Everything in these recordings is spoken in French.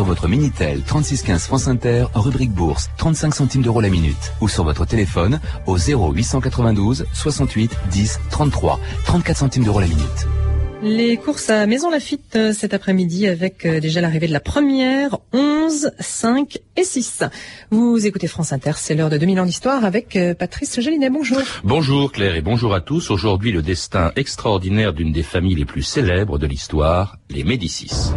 sur votre Minitel 3615 France Inter, rubrique bourse, 35 centimes d'euros la minute. Ou sur votre téléphone au 0892 68 10 33, 34 centimes d'euros la minute. Les courses à Maison Lafitte euh, cet après-midi avec euh, déjà l'arrivée de la première, 11, 5 et 6. Vous écoutez France Inter, c'est l'heure de 2000 ans d'histoire avec euh, Patrice Gélinet. Bonjour. Bonjour Claire et bonjour à tous. Aujourd'hui, le destin extraordinaire d'une des familles les plus célèbres de l'histoire, les Médicis.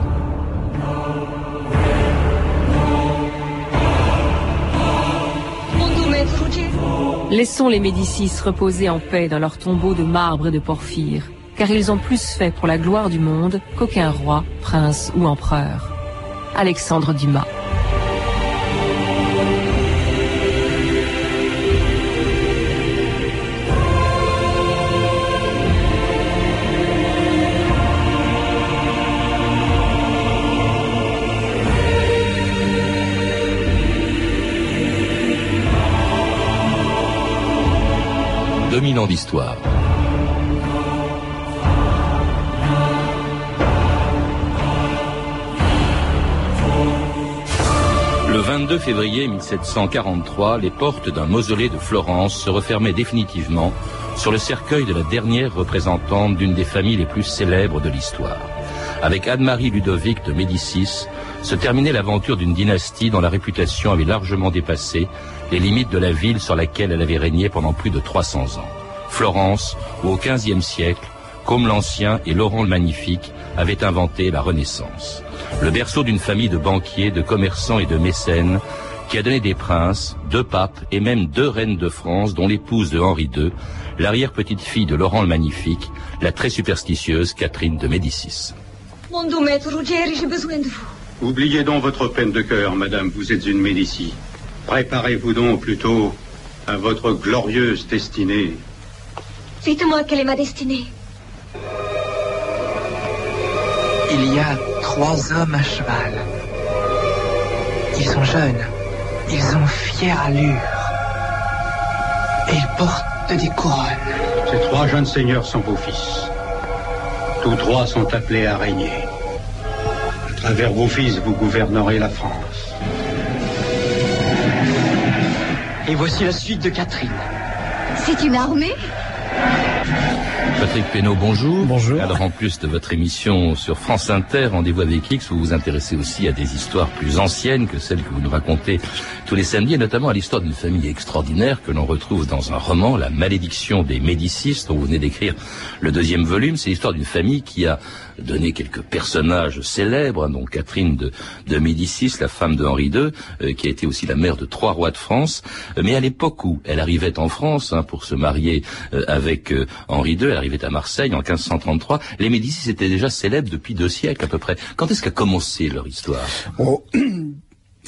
Laissons les Médicis reposer en paix dans leur tombeau de marbre et de porphyre car ils ont plus fait pour la gloire du monde qu'aucun roi, prince ou empereur. Alexandre Dumas. D'histoire. Le 22 février 1743, les portes d'un mausolée de Florence se refermaient définitivement sur le cercueil de la dernière représentante d'une des familles les plus célèbres de l'histoire. Avec Anne-Marie Ludovic de Médicis, se terminait l'aventure d'une dynastie dont la réputation avait largement dépassé les limites de la ville sur laquelle elle avait régné pendant plus de 300 ans. Florence, où au XVe siècle, comme l'Ancien et Laurent le Magnifique avaient inventé la Renaissance le berceau d'une famille de banquiers, de commerçants et de mécènes qui a donné des princes, deux papes et même deux reines de France, dont l'épouse de Henri II, l'arrière-petite-fille de Laurent le Magnifique, la très superstitieuse Catherine de Médicis. Mon doux maître Ruggieri, j'ai besoin de vous. Oubliez donc votre peine de cœur, madame, vous êtes une Médicis. Préparez-vous donc plutôt à votre glorieuse destinée. Dites-moi quelle est ma destinée. Il y a trois hommes à cheval. Ils sont jeunes. Ils ont fière allure. Et ils portent des couronnes. Ces trois jeunes seigneurs sont vos fils. Tous trois sont appelés à régner. À travers vos fils, vous gouvernerez la France. Et voici la suite de Catherine. C'est une armée? Patrick Pénaud, bonjour. Bonjour. Alors en plus de votre émission sur France Inter, Rendez-vous avec X, vous vous intéressez aussi à des histoires plus anciennes que celles que vous nous racontez tous les samedis, et notamment à l'histoire d'une famille extraordinaire que l'on retrouve dans un roman, La malédiction des Médicis, dont vous venez d'écrire le deuxième volume. C'est l'histoire d'une famille qui a donné quelques personnages célèbres, dont Catherine de, de Médicis, la femme de Henri II, euh, qui a été aussi la mère de trois rois de France. Euh, mais à l'époque où elle arrivait en France hein, pour se marier euh, avec euh, Henri II, elle arrivait à Marseille en 1533, les Médicis étaient déjà célèbres depuis deux siècles à peu près. Quand est-ce qu'a commencé leur histoire? Oh,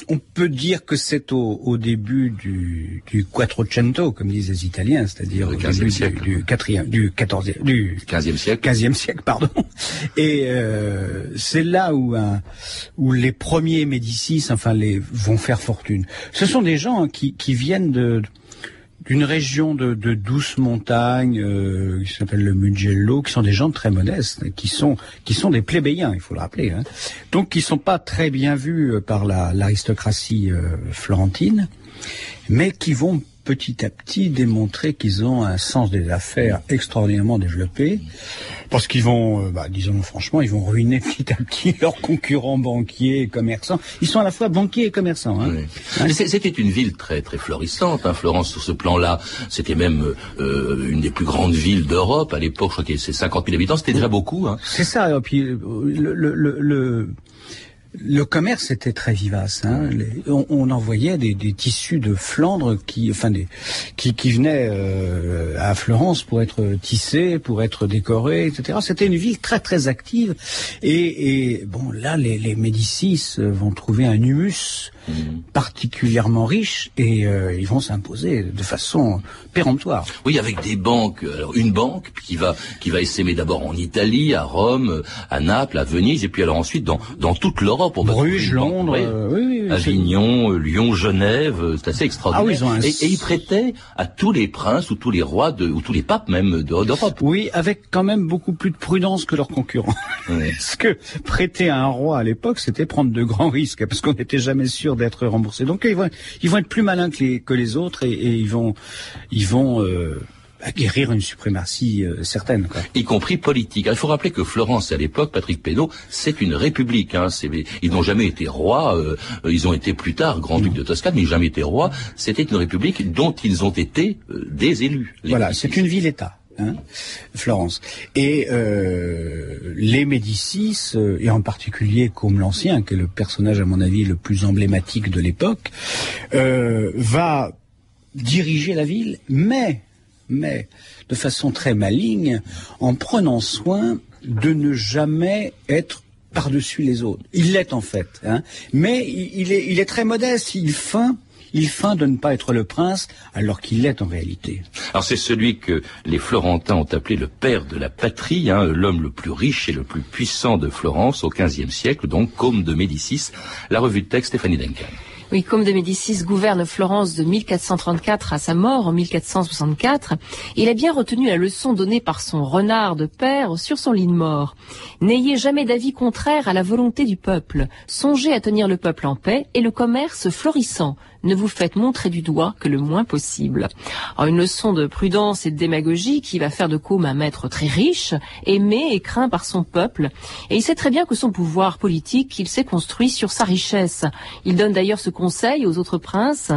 On peut dire que c'est au, au, début du, du Quattrocento, comme disent les Italiens, c'est-à-dire au début siècle. du, du quatrième, du quatorzième, du quinzième siècle. Quinzième siècle, pardon. Et euh, c'est là où un, où les premiers Médicis, enfin les, vont faire fortune. Ce sont des gens hein, qui, qui viennent de d'une région de, de douce montagne euh, qui s'appelle le Mugello, qui sont des gens très modestes, qui sont qui sont des plébéiens, il faut le rappeler. Hein. Donc qui sont pas très bien vus par la l'aristocratie euh, florentine, mais qui vont petit à petit démontrer qu'ils ont un sens des affaires extraordinairement développé, parce qu'ils vont, euh, bah, disons franchement, ils vont ruiner petit à petit leurs concurrents banquiers et commerçants. Ils sont à la fois banquiers et commerçants. Hein. Oui. C'était une ville très très florissante, hein, Florence sur ce plan-là. C'était même euh, une des plus grandes villes d'Europe à l'époque. Je crois y avait 50 000 habitants. C'était déjà beaucoup. Hein. C'est ça. Et puis le, le, le, le le commerce était très vivace. Hein. Les, on, on, envoyait des, des, tissus de Flandre qui, enfin, des, qui, qui venaient euh, à Florence pour être tissés, pour être décorés, etc. C'était une ville très très active. Et, et bon, là, les, les Médicis vont trouver un humus mmh. particulièrement riche et euh, ils vont s'imposer de façon péremptoire. Oui, avec des banques. Alors une banque qui va qui va essaimer d'abord en Italie, à Rome, à Naples, à Venise, et puis alors ensuite dans dans toute l'Europe. Bruges, Londres, oui. Euh, oui, oui, oui, Avignon, euh, Lyon, Genève, c'est assez extraordinaire. Ah oui, ils ont un- et, et ils prêtaient à tous les princes ou tous les rois de, ou tous les papes même de- d'Europe. Oui, avec quand même beaucoup plus de prudence que leurs concurrents. Parce que prêter à un roi à l'époque, c'était prendre de grands risques, parce qu'on n'était jamais sûr d'être remboursé. Donc ils vont, ils vont être plus malins que les, que les autres et, et ils vont, ils vont euh, acquérir une suprématie euh, certaine. Quoi. y compris politique. Il faut rappeler que Florence, à l'époque, Patrick Pénaud, c'est une république. Hein. Ils n'ont jamais été rois, euh, ils ont été plus tard grand-duc de Toscane, mais ils n'ont jamais été rois. C'était une république dont ils ont été euh, des élus. Voilà, c'est une ville-État. Hein, Florence. Et euh, les Médicis, euh, et en particulier Côme l'Ancien, qui est le personnage, à mon avis, le plus emblématique de l'époque, euh, va diriger la ville, mais, mais, de façon très maligne, en prenant soin de ne jamais être par-dessus les autres. Il l'est en fait, hein, mais il il est, il est très modeste, il feint, il feint de ne pas être le prince, alors qu'il l'est en réalité. Alors c'est celui que les Florentins ont appelé le père de la patrie, hein, l'homme le plus riche et le plus puissant de Florence au XVe siècle, donc Côme de Médicis. La revue de texte Stéphanie Duncan. Oui, Côme de Médicis gouverne Florence de 1434 à sa mort en 1464. Il a bien retenu la leçon donnée par son renard de père sur son lit de mort. N'ayez jamais d'avis contraire à la volonté du peuple. Songez à tenir le peuple en paix et le commerce florissant. Ne vous faites montrer du doigt que le moins possible. Alors, une leçon de prudence et de démagogie qui va faire de Côme un maître très riche, aimé et craint par son peuple. Et il sait très bien que son pouvoir politique, il s'est construit sur sa richesse. Il donne d'ailleurs ce conseil aux autres princes.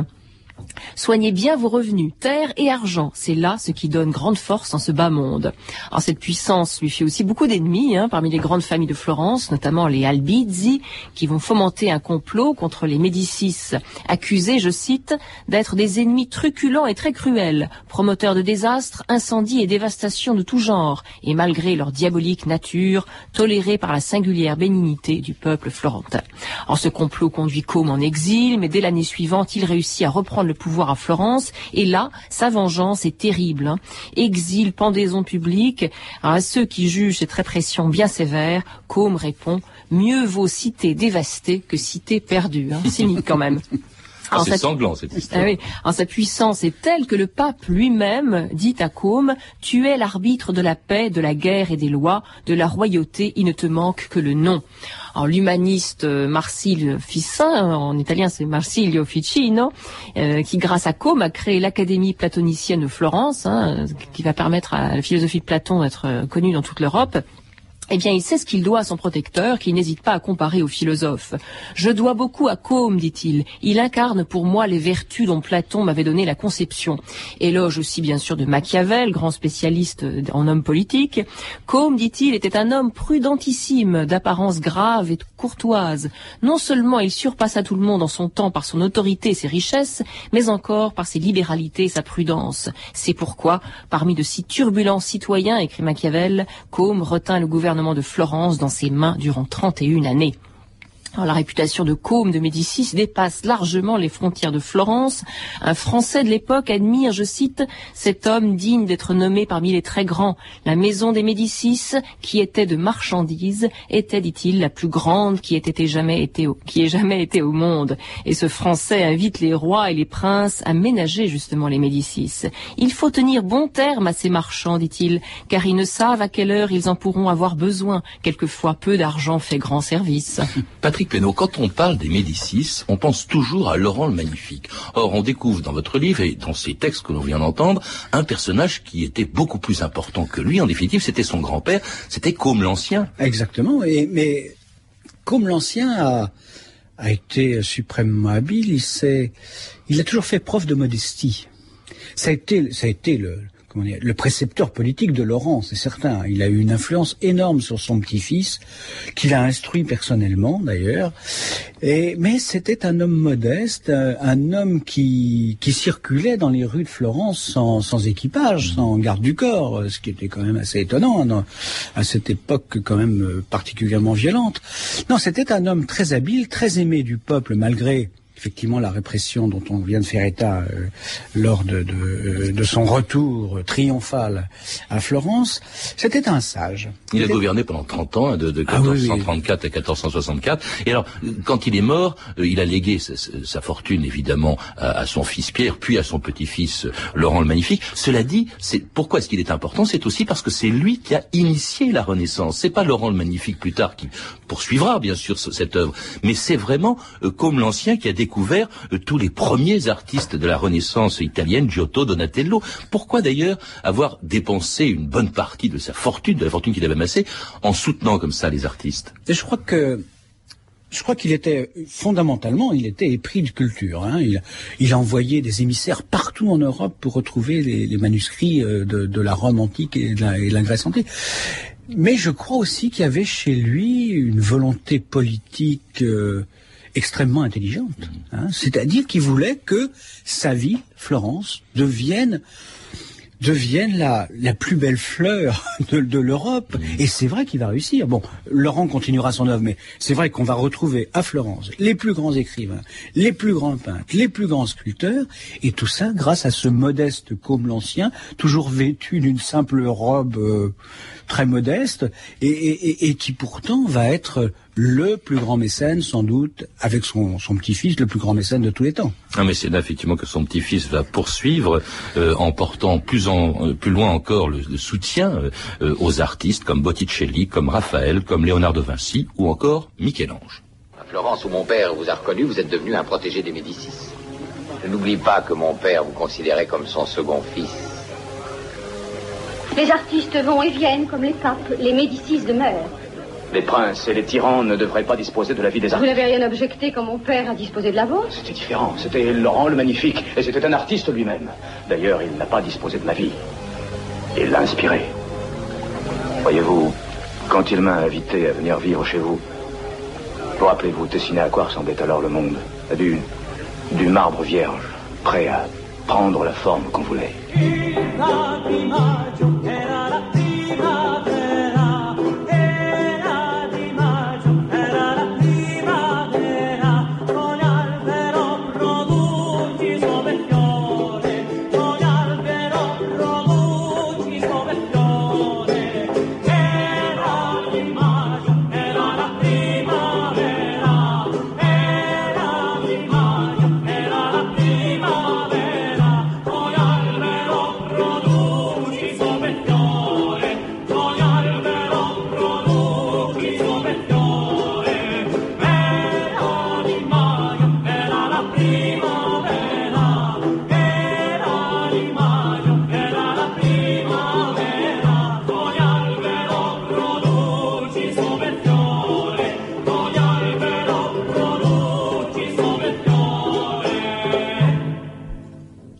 Soignez bien vos revenus, terre et argent. C'est là ce qui donne grande force dans ce bas monde. Alors cette puissance lui fait aussi beaucoup d'ennemis hein, parmi les grandes familles de Florence, notamment les Albizzi, qui vont fomenter un complot contre les Médicis, accusés, je cite, d'être des ennemis truculents et très cruels, promoteurs de désastres, incendies et dévastations de tout genre, et malgré leur diabolique nature, tolérés par la singulière bénignité du peuple florentin. Alors ce complot conduit Côme en exil, mais dès l'année suivante, il réussit à reprendre le pouvoir à Florence, et là, sa vengeance est terrible. hein. Exil, pendaison publique, à ceux qui jugent cette répression bien sévère, Côme répond, mieux vaut cité dévastée que cité perdue. Hein. Cynique quand même. Ah, Alors, c'est cette- sanglant cette histoire. ah oui. Alors, sa puissance est telle que le pape lui-même dit à Côme Tu es l'arbitre de la paix, de la guerre et des lois, de la royauté, il ne te manque que le nom. Alors, l'humaniste euh, Marsilio Ficin, en italien c'est Marsilio Ficino, euh, qui grâce à Côme a créé l'Académie platonicienne de Florence, hein, qui va permettre à la philosophie de Platon d'être euh, connue dans toute l'Europe. Eh bien, il sait ce qu'il doit à son protecteur, qui n'hésite pas à comparer aux philosophes. Je dois beaucoup à Côme, dit-il. Il incarne pour moi les vertus dont Platon m'avait donné la conception. Éloge aussi, bien sûr, de Machiavel, grand spécialiste en homme politique. Côme, dit-il, était un homme prudentissime, d'apparence grave et courtoise. Non seulement il surpassa tout le monde en son temps par son autorité et ses richesses, mais encore par ses libéralités et sa prudence. C'est pourquoi, parmi de si turbulents citoyens, écrit Machiavel, Côme retint le gouvernement de Florence dans ses mains durant 31 années. La réputation de Côme de Médicis dépasse largement les frontières de Florence. Un Français de l'époque admire, je cite, cet homme digne d'être nommé parmi les très grands. La maison des Médicis, qui était de marchandises, était, dit-il, la plus grande qui ait jamais été au, monde. Et ce Français invite les rois et les princes à ménager justement les Médicis. Il faut tenir bon terme à ces marchands, dit-il, car ils ne savent à quelle heure ils en pourront avoir besoin. Quelquefois, peu d'argent fait grand service. Quand on parle des Médicis, on pense toujours à Laurent le Magnifique. Or, on découvre dans votre livre et dans ces textes que l'on vient d'entendre, un personnage qui était beaucoup plus important que lui. En définitive, c'était son grand-père, c'était Côme l'Ancien. Exactement. Et, mais comme l'ancien a, a été suprêmement habile, il il a toujours fait preuve de modestie. Ça a été, ça a été le, comment dire, le précepteur politique de Laurent, c'est certain. Il a eu une influence énorme sur son petit-fils, qu'il a instruit personnellement d'ailleurs. Et mais c'était un homme modeste, un, un homme qui, qui circulait dans les rues de Florence sans, sans équipage, sans garde du corps, ce qui était quand même assez étonnant hein, à cette époque quand même euh, particulièrement violente. Non, c'était un homme très habile, très aimé du peuple malgré effectivement la répression dont on vient de faire état euh, lors de, de, de, son retour triomphal à Florence, c'était un sage. Il a gouverné pendant 30 ans, hein, de, de 1434 ah à 1464. Et alors, quand il est mort, euh, il a légué sa, sa fortune évidemment à, à, son fils Pierre, puis à son petit-fils Laurent le Magnifique. Cela dit, c'est pourquoi est-ce qu'il est important? C'est aussi parce que c'est lui qui a initié la Renaissance. C'est pas Laurent le Magnifique plus tard qui poursuivra bien sûr cette œuvre, mais c'est vraiment euh, comme l'ancien qui a découvert euh, tous les premiers artistes de la Renaissance italienne, Giotto, Donatello. Pourquoi d'ailleurs avoir dépensé une bonne partie de sa fortune, de la fortune qu'il avait amassée, en soutenant comme ça les artistes? Je crois que je crois qu'il était fondamentalement, il était épris de culture. Hein. Il, il, a envoyé des émissaires partout en Europe pour retrouver les, manuscrits euh, de, la Rome antique et de la, et de la Grèce antique. Mais je crois aussi qu'il y avait chez lui une volonté politique euh, extrêmement intelligente. Hein. C'est-à-dire qu'il voulait que sa ville, Florence, devienne devienne la, la plus belle fleur de, de l'Europe. Et c'est vrai qu'il va réussir. Bon, Laurent continuera son œuvre, mais c'est vrai qu'on va retrouver à Florence les plus grands écrivains, les plus grands peintres, les plus grands sculpteurs, et tout ça grâce à ce modeste comme l'ancien, toujours vêtu d'une simple robe euh, très modeste, et, et, et, qui pourtant va être le plus grand mécène, sans doute, avec son, son petit-fils, le plus grand mécène de tous les temps. Un mécène, effectivement, que son petit-fils va poursuivre euh, en portant plus, en, euh, plus loin encore le, le soutien euh, aux artistes comme Botticelli, comme Raphaël, comme Léonard de Vinci ou encore Michel-Ange. À Florence, où mon père vous a reconnu, vous êtes devenu un protégé des Médicis. Je n'oublie pas que mon père vous considérait comme son second fils. Les artistes vont et viennent comme les papes, les Médicis demeurent. Les princes et les tyrans ne devraient pas disposer de la vie des artistes. Vous n'avez rien objecté quand mon père a disposé de la vôtre C'était différent. C'était Laurent le Magnifique. Et c'était un artiste lui-même. D'ailleurs, il n'a pas disposé de ma vie. Il l'a inspiré. Voyez-vous, quand il m'a invité à venir vivre chez vous, vous rappelez-vous dessiner à quoi ressemblait alors le monde? Du, du marbre vierge, prêt à prendre la forme qu'on voulait.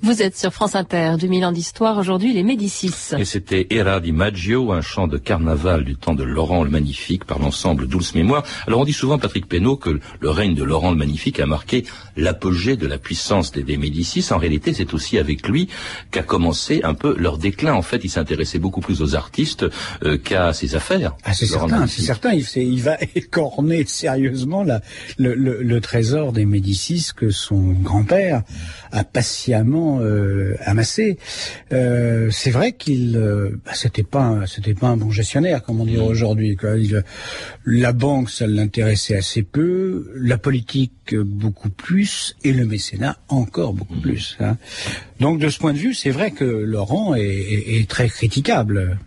Vous êtes sur France Inter, 2000 ans d'histoire, aujourd'hui les Médicis. Et c'était Era di Maggio, un chant de carnaval du temps de Laurent le Magnifique par l'ensemble Douce Mémoire. Alors on dit souvent, Patrick Pénaud, que le règne de Laurent le Magnifique a marqué l'apogée de la puissance des, des Médicis. En réalité, c'est aussi avec lui qu'a commencé un peu leur déclin. En fait, il s'intéressait beaucoup plus aux artistes euh, qu'à ses affaires. Ah, c'est certain, c'est certain. Il, il, va écorner sérieusement la, le, le, le, trésor des Médicis que son grand-père a patiemment euh, amassé. Euh, c'est vrai qu'il, euh, bah, c'était pas, c'était pas un bon gestionnaire, comme on dirait mmh. aujourd'hui. La banque, ça l'intéressait assez peu, la politique beaucoup plus, et le mécénat encore beaucoup mmh. plus. Hein. Donc de ce point de vue, c'est vrai que Laurent est, est, est très critiquable.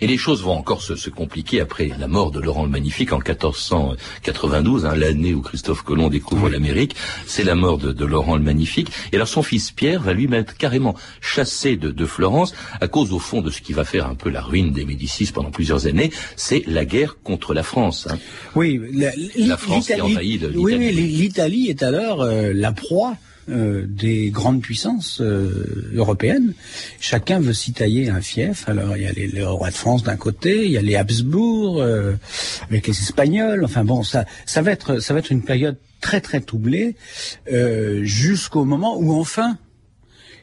Et les choses vont encore se, se, compliquer après la mort de Laurent le Magnifique en 1492, hein, l'année où Christophe Colomb découvre oui. l'Amérique. C'est la mort de, de, Laurent le Magnifique. Et alors son fils Pierre va lui mettre carrément chassé de, de, Florence à cause au fond de ce qui va faire un peu la ruine des Médicis pendant plusieurs années. C'est la guerre contre la France. Hein. Oui, la, la France qui envahit l'Italie. Oui, oui l'Italie est alors euh, la proie euh, des grandes puissances euh, européennes. Chacun veut s'y tailler un fief. Alors il y a les, le roi de France d'un côté, il y a les Habsbourg euh, avec les Espagnols. Enfin bon, ça, ça va être, ça va être une période très très troublée euh, jusqu'au moment où enfin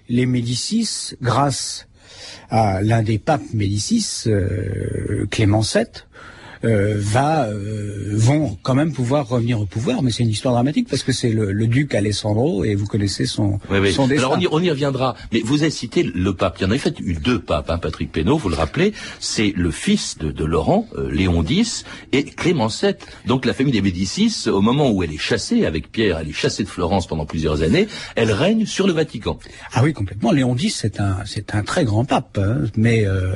les Médicis, grâce à l'un des papes Médicis, Clément VII, euh, va euh, vont quand même pouvoir revenir au pouvoir, mais c'est une histoire dramatique parce que c'est le, le, duc Alessandro et vous connaissez son, oui, oui. son destin. Alors on y, on y, reviendra, mais vous avez cité le pape. Il y en a en fait eu deux papes, hein, Patrick Pénaud, vous le rappelez, c'est le fils de, de Laurent, euh, Léon X, et Clément VII. Donc la famille des Médicis, au moment où elle est chassée avec Pierre, elle est chassée de Florence pendant plusieurs années, elle règne sur le Vatican. Ah oui, complètement. Léon X, c'est un, c'est un très grand pape, hein, mais euh,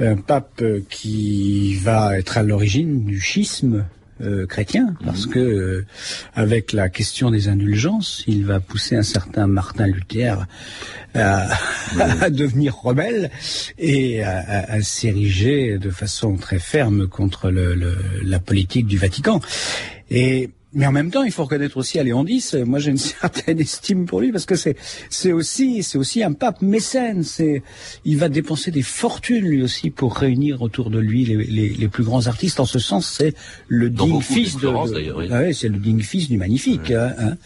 un pape qui va être à l'origine du schisme euh, chrétien, parce que euh, avec la question des indulgences, il va pousser un certain Martin Luther à, à devenir rebelle et à, à, à s'ériger de façon très ferme contre le, le, la politique du Vatican. Et mais en même temps, il faut reconnaître aussi à Léon X, moi j'ai une certaine estime pour lui parce que c'est c'est aussi c'est aussi un pape mécène. C'est il va dépenser des fortunes lui aussi pour réunir autour de lui les, les, les plus grands artistes. En ce sens, c'est le digne fils de, de oui. ah ouais, c'est le digne fils du magnifique. Ouais. Hein, hein.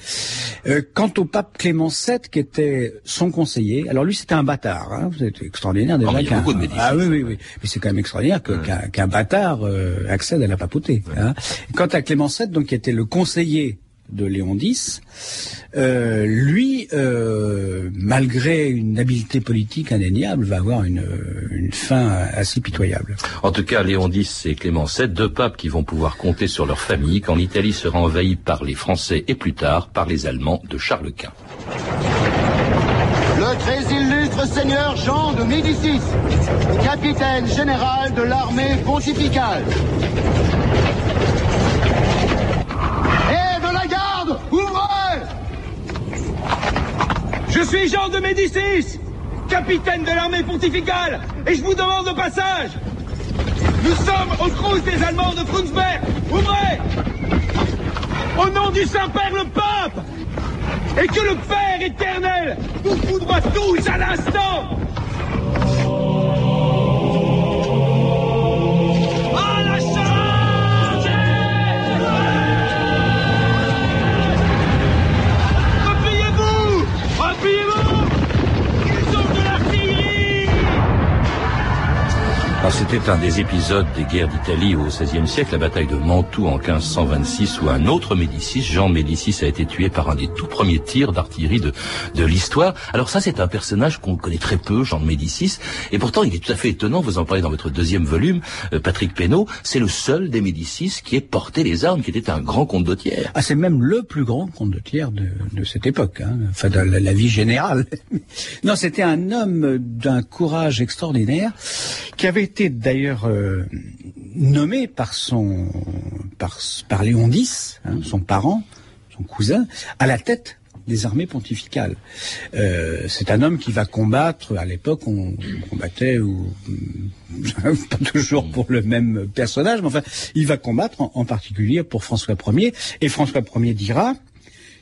Euh, quant au pape Clément VII, qui était son conseiller, alors lui c'était un bâtard. Hein, c'est extraordinaire déjà. Il y a beaucoup de ah oui oui oui, mais c'est quand même extraordinaire qu'un qu qu bâtard euh, accède à la papauté. Hein. Quant à Clément VII, donc qui était le conseiller de Léon X, euh, lui, euh, malgré une habileté politique indéniable, va avoir une, une, fin assez pitoyable. En tout cas, Léon X et Clément VII, deux papes qui vont pouvoir compter sur leur famille quand l'Italie sera envahie par les Français et plus tard par les Allemands de Charles Quint. Le très illustre seigneur Jean de Médicis, capitaine général de l'armée pontificale. Ouvrez Je suis Jean de Médicis, capitaine de l'armée pontificale, et je vous demande le passage. Nous sommes au Crous des Allemands de Frundsberg. Ouvrez Au nom du Saint-Père le Pape Et que le Père éternel vous foudroie tous à l'instant C'était un des épisodes des guerres d'Italie au XVIe siècle, la bataille de Mantoue en 1526, où un autre Médicis, Jean Médicis, a été tué par un des tout premiers tirs d'artillerie de, de l'histoire. Alors ça, c'est un personnage qu'on connaît très peu, Jean de Médicis, et pourtant il est tout à fait étonnant, vous en parlez dans votre deuxième volume, euh, Patrick Pénaud, c'est le seul des Médicis qui ait porté les armes, qui était un grand tiers. Ah, c'est même le plus grand comte de de, de cette époque, hein, enfin de la, vie générale. non, c'était un homme d'un courage extraordinaire, qui avait d'ailleurs euh, nommé par son par, par Léon X, hein, son parent, son cousin, à la tête des armées pontificales. Euh, c'est un homme qui va combattre. À l'époque, on, on combattait ou pas toujours pour le même personnage, mais enfin, il va combattre en, en particulier pour François Ier. Et François Ier dira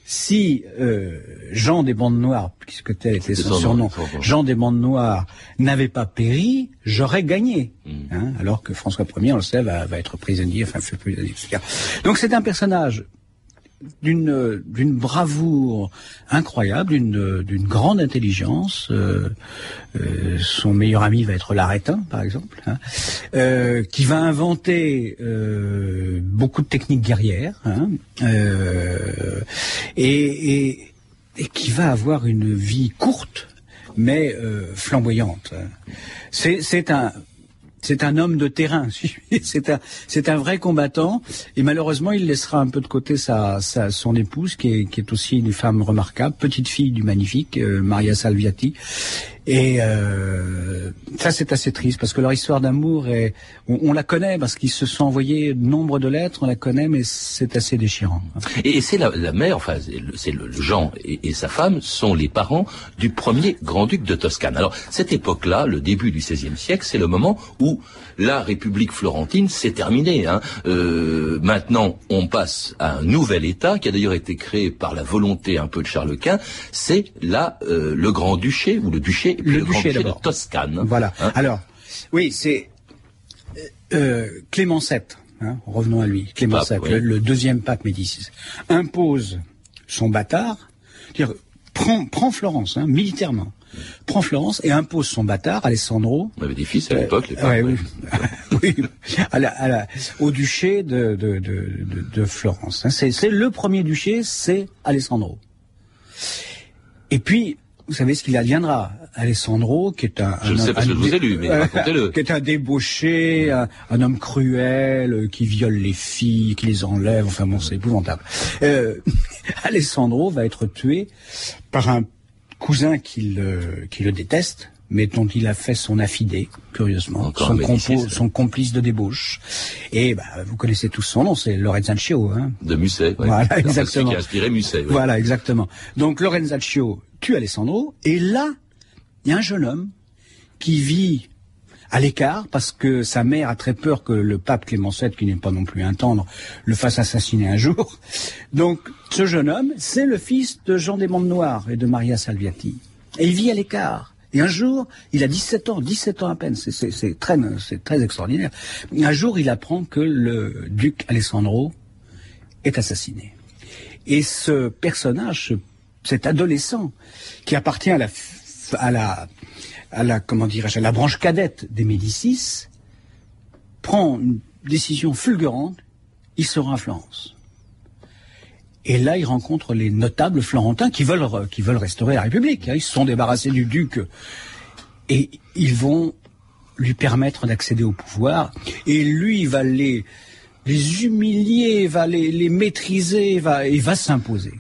si euh, Jean des bandes noires, puisque tel était son surnom, Jean des bandes noires n'avait pas péri, j'aurais gagné. Mm. Hein, alors que François Ier, on le sait, va, va être prisonnier, enfin fait prisonnier, etc. Donc c'est un personnage d'une d'une bravoure incroyable, d'une d'une grande intelligence. Euh, euh, son meilleur ami va être l'arétin, par exemple, hein, euh, qui va inventer beaucoup de techniques guerrières hein, et, et, qui va avoir une vie courte mais flamboyante. C'est un c'est un homme de terrain. c'est un, c'est un vrai combattant. Et malheureusement, il laissera un peu de côté sa, sa son épouse, qui est, qui est aussi une femme remarquable, petite fille du magnifique euh, Maria Salviati. Et euh, ça, c'est assez triste parce que leur histoire d'amour est, on, la connaît parce qu'ils se sont envoyés nombre de lettres, on la connaît, mais c'est assez déchirant. Et, c'est la, mère, enfin, c'est le, Jean et, et, sa femme sont les parents du premier grand-duc de Toscane. Alors cette époque-là, le début du XVIe siècle, c'est le moment où la République florentine s'est terminée. Hein. Euh, maintenant, on passe à un nouvel État qui a d'ailleurs été créé par la volonté un peu de Charles Quint. C'est là euh, le Grand-Duché ou le Duché le, le duché, de Toscane. Voilà. Hein Alors, oui, c'est euh, Clément VII. Hein, revenons à lui. Clément VII, oui. le, le, deuxième pape Médicis, impose son bâtard, dire prend, prend Florence hein, militairement, prend Florence et impose son bâtard Alessandro. On avait des fils à l'époque. Euh, ouais, oui. oui, à la, à la, au duché de, de, de, de Florence. Hein. C'est le premier duché, c'est Alessandro. Et puis, vous savez ce qu'il adviendra? Alessandro, qui est un, je un, sais parce que je vous ai lu, mais racontez-le. qui est un débauché, un, homme cruel, qui viole les filles, qui les enlève. Enfin bon, c'est épouvantable. Euh, Alessandro va être tué par un cousin qui le, qui le déteste, mais dont il a fait son affidé, curieusement, son, compo, son, complice de débauche. Et bah, vous connaissez tous son nom, c'est Lorenzaccio. Hein de Musset, ouais. Voilà, exactement. Qui a inspiré Musset. Ouais. Voilà, exactement. Donc Lorenzaccio tue Alessandro, et là, il y a un jeune homme qui vit à l'écart parce que sa mère a très peur que le pape Clément VII, qui n'est pas non plus un tendre, le fasse assassiner un jour. Donc, ce jeune homme, c'est le fils de Jean des Mondes Noirs et de Maria Salviati. Et il vit à l'écart. Et un jour, il a 17 ans, 17 ans à peine, c'est très, très extraordinaire. Un jour, il apprend que le duc Alessandro est assassiné. Et ce personnage, cet adolescent, qui appartient à la, à la, à la comment à la branche cadette des Médicis, prend une décision fulgurante, il se rend à Florence. Et là, il rencontre les notables florentins qui veulent, qui veulent restaurer la République. Hein. Ils se sont débarrassés du duc et ils vont lui permettre d'accéder au pouvoir. Et lui, il va les, les humilier, va les, maîtriser, va, il va s'imposer.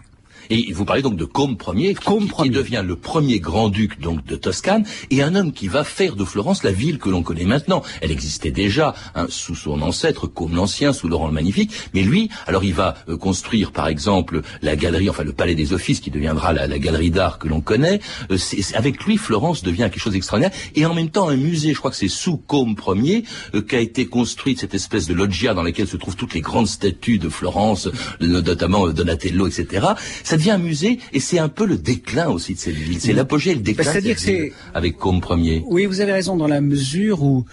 Et vous parlez donc de Côme Ier, qui, qui, devient le premier grand-duc donc de Toscane, et un homme qui va faire de Florence la ville que l'on connaît maintenant. Elle existait déjà hein, sous son ancêtre Côme l'Ancien, sous Laurent le Magnifique, mais lui, alors il va euh, construire par exemple la galerie, enfin le Palais des Offices, qui deviendra la, la galerie d'art que l'on connaît. Euh, avec lui, Florence devient quelque chose d'extraordinaire, et en même temps un musée. Je crois que c'est sous Côme Ier euh, qu'a été construite cette espèce de loggia dans laquelle se trouvent toutes les grandes statues de Florence, notamment Donatello, etc. ça devient un musée et c'est un peu le déclin aussi de cette ville. C'est l'apogée et le déclin bah, dire que avec Côme Ier. Oui, vous avez raison dans la mesure où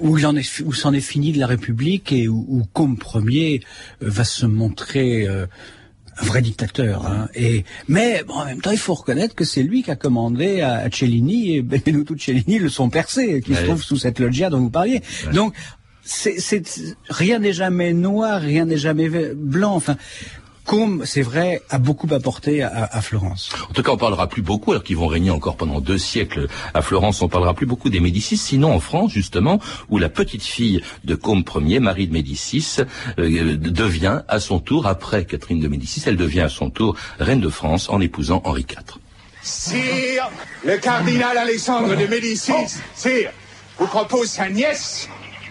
où il en est, où s'en est fini de la République et où, où Côme Ier euh, va se montrer euh, un vrai dictateur. Hein. Et mais bon, en même temps, il faut reconnaître que c'est lui qui a commandé à, Cellini et Benvenuto Cellini le son percé qui se trouve sous cette loggia dont vous parliez. Donc c'est, rien n'est jamais noir, rien n'est jamais blanc. Enfin, Côme, c'est vrai, a beaucoup apporté à, Florence. En tout cas, on parlera plus beaucoup, alors qu'ils vont régner encore pendant deux siècles à Florence, on parlera plus beaucoup des Médicis, sinon en France, justement, où la petite fille de Côme Ier, Marie de Médicis, euh, devient à son tour, après Catherine de Médicis, elle devient à son tour reine de France en épousant Henri IV. Sire, le cardinal Alexandre de Médicis, sire, vous propose sa nièce,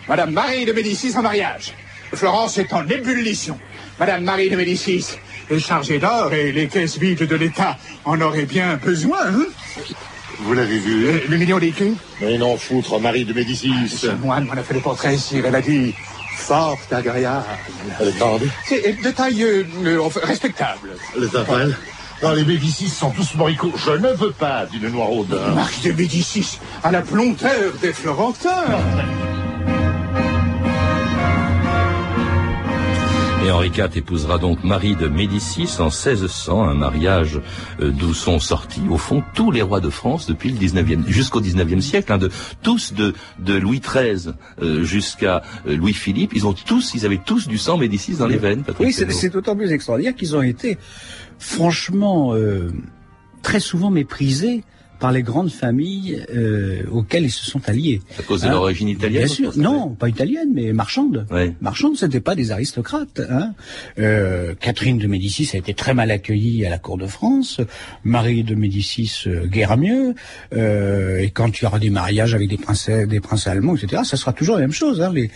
Madame Marie de Médicis en mariage. Florence est en ébullition. Madame Marie de Médicis est chargée d'or et les caisses vides de l'État en auraient bien besoin. Hein Vous l'avez vu euh, Le million d'écus Mais non, foutre, Marie de Médicis. Ce moine m'en a fait le portrait, sire. Elle a dit fort agréable. Elle est grande C'est de taille euh, respectable. Les appelle dans les Médicis sont tous moricots. Je ne veux pas d'une noiraude. Marie de Médicis, à la plonteur des Florentins. Et Henri IV épousera donc Marie de Médicis en 1600, un mariage euh, d'où sont sortis, au fond, tous les rois de France depuis le 19e, jusqu'au 19e siècle, hein, de, tous de, de Louis XIII euh, jusqu'à euh, Louis-Philippe, ils ont tous, ils avaient tous du sang Médicis dans les veines. oui, c'est d'autant plus extraordinaire qu'ils ont été franchement très souvent méprisés par les grandes familles euh, auxquelles ils se sont alliés. À cause de hein l'origine italienne Bien sûr, non, pas italienne, mais marchande. Marchande, c'était pas des aristocrates. Hein. Euh, Catherine de Médicis a été très mal accueillie à la cour de France. Marie de Médicis, euh, guère mieux. Euh, et quand il y aura des mariages avec des princes, des princes allemands, etc., ça sera toujours la même chose. Hein. Les,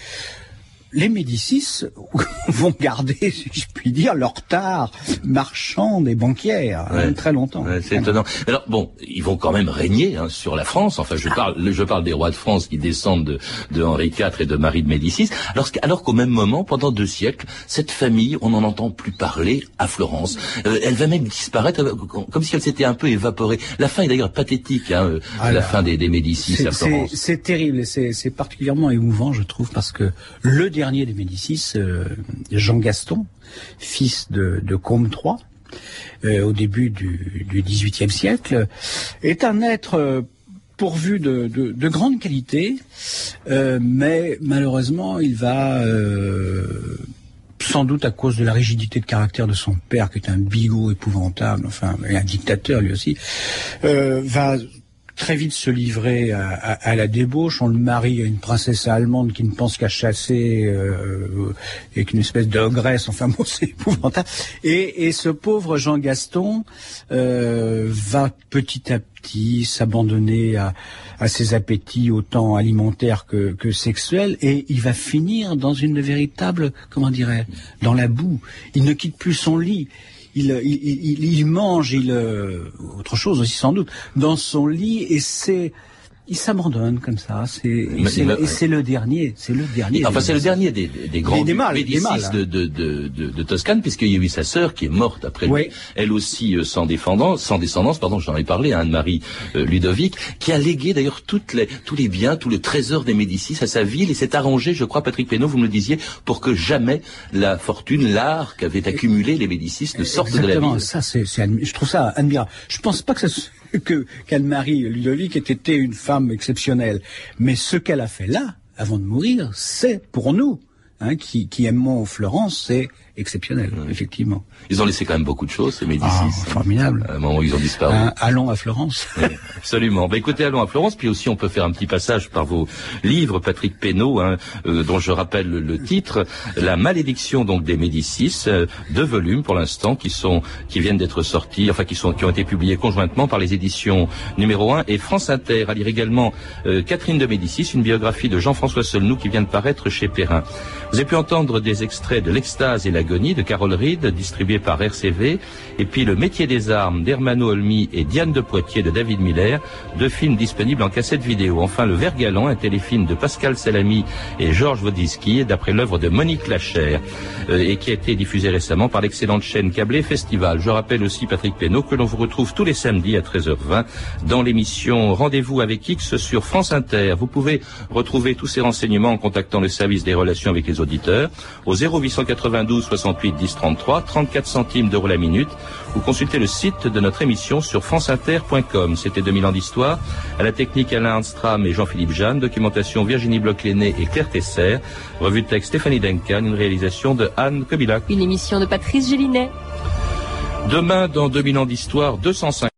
les Médicis vont garder, si je puis dire, leur tard marchand et banquière hein, très longtemps. c'est étonnant. Alors bon, ils vont quand même régner hein, sur la France. Enfin, je parle, je parle des rois de France qui descendent de, de Henri IV et de Marie de Médicis. Alors, alors qu'au même moment, pendant deux siècles, cette famille, on n'en entend plus parler à Florence. Euh, elle va même disparaître, euh, comme si elle s'était un peu évaporée. La fin est d'ailleurs pathétique, hein, euh, ah la fin des, des Médicis à Florence. C'est terrible, c'est particulièrement émouvant, je trouve, parce que le dernier des Médicis, euh, Jean Gaston, fils de, Combe III, euh, au début du, XVIIIe siècle, est un être euh, pourvu de, de, de grande qualité, euh, mais malheureusement, il va, sans doute à cause de la rigidité de caractère de son père, qui est un bigot épouvantable, enfin, un dictateur lui aussi, va très vite se livrer à, à, à, la débauche. On le marie à une princesse allemande qui ne pense qu'à chasser euh, et qu'une espèce d'ogresse. Enfin bon, c'est épouvantable. Et, et, ce pauvre Jean Gaston euh, va petit à petit s'abandonner à, à, ses appétits autant alimentaires que, que, sexuels et il va finir dans une véritable, comment dirais dans la boue. Il ne quitte plus son lit il, il, il, mange, il euh, autre chose aussi sans doute, dans son lit et c'est il s'abandonne comme ça. C'est et c'est le dernier, c'est le dernier. Enfin, c'est le dernier des, des grands des mâles, Médicis hein. de, de, de, de, Toscane, puisqu'il y a eu sa sœur qui est morte après lui. Elle aussi euh, sans descendance, sans descendance, pardon, j'en ai parlé, à Anne-Marie euh, Ludovic, qui a légué d'ailleurs toutes les, tous les biens, tout le trésor des Médicis à sa ville et s'est arrangé, je crois, Patrick Pénaud, vous me le disiez, pour que jamais la fortune, l'art qu'avaient accumulé les Médicis ne sorte de la ville. Ça, c'est, je trouve ça admirable. Je pense pas que ça que qu'Anne-Marie Ludovic ait été une femme exceptionnelle. Mais ce qu'elle a fait là, avant de mourir, c'est pour nous, hein, qui, qui aimons Florence, c'est exceptionnel, effectivement. Ils ont laissé quand même beaucoup de choses, ces Médicis. Ah, formidable. À un moment où ils ont disparu. Allons à Florence. Oui, absolument. Bah, écoutez, allons à Florence, puis aussi on peut faire un petit passage par vos livres, Patrick Pénaud, hein, euh, dont je rappelle le, le, titre, La malédiction donc des Médicis, euh, deux volumes pour l'instant qui sont qui viennent d'être sortis, enfin qui sont qui ont été publiés conjointement par les éditions numéro 1 et France Inter. À lire également euh, Catherine de Médicis, une biographie de Jean-François Solnou qui vient de paraître chez Perrin. Vous avez pu entendre des extraits de L'extase et la de Carole Reed, distribué par RCV, et puis Le métier des armes d'Hermano Olmi et Diane de Poitiers de David Miller, deux films disponibles en cassette vidéo. Enfin, Le Vert Galant, un téléfilm de Pascal Salami et Georges Wodiski, d'après l'œuvre de Monique Lachère, euh, et qui a été diffusé récemment par l'excellente chaîne câblée Festival. Je rappelle aussi, Patrick Pénaud, que l'on vous retrouve tous les samedis à 13h20 dans l'émission Rendez-vous avec X sur France Inter. Vous pouvez retrouver tous ces renseignements en contactant le service des relations avec les auditeurs au 0892 68 10 33, 34 centimes d'euros la minute, ou consultez le site de notre émission sur franceinter.com. C'était 2000 ans d'histoire. À la technique Alain Arnstram et Jean-Philippe Jeanne, documentation Virginie Bloch-Léné et Claire Tesser, revue de texte Stéphanie Duncan, une réalisation de Anne Kobilac. Une émission de Patrice Gélinet. Demain, dans 2000 ans d'histoire, 205